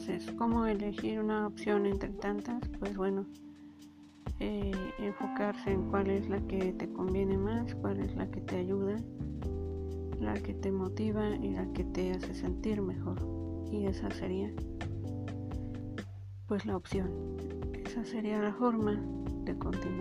Entonces, ¿cómo elegir una opción entre tantas? Pues bueno, eh, enfocarse en cuál es la que te conviene más, cuál es la que te ayuda, la que te motiva y la que te hace sentir mejor. Y esa sería pues la opción. Esa sería la forma de continuar.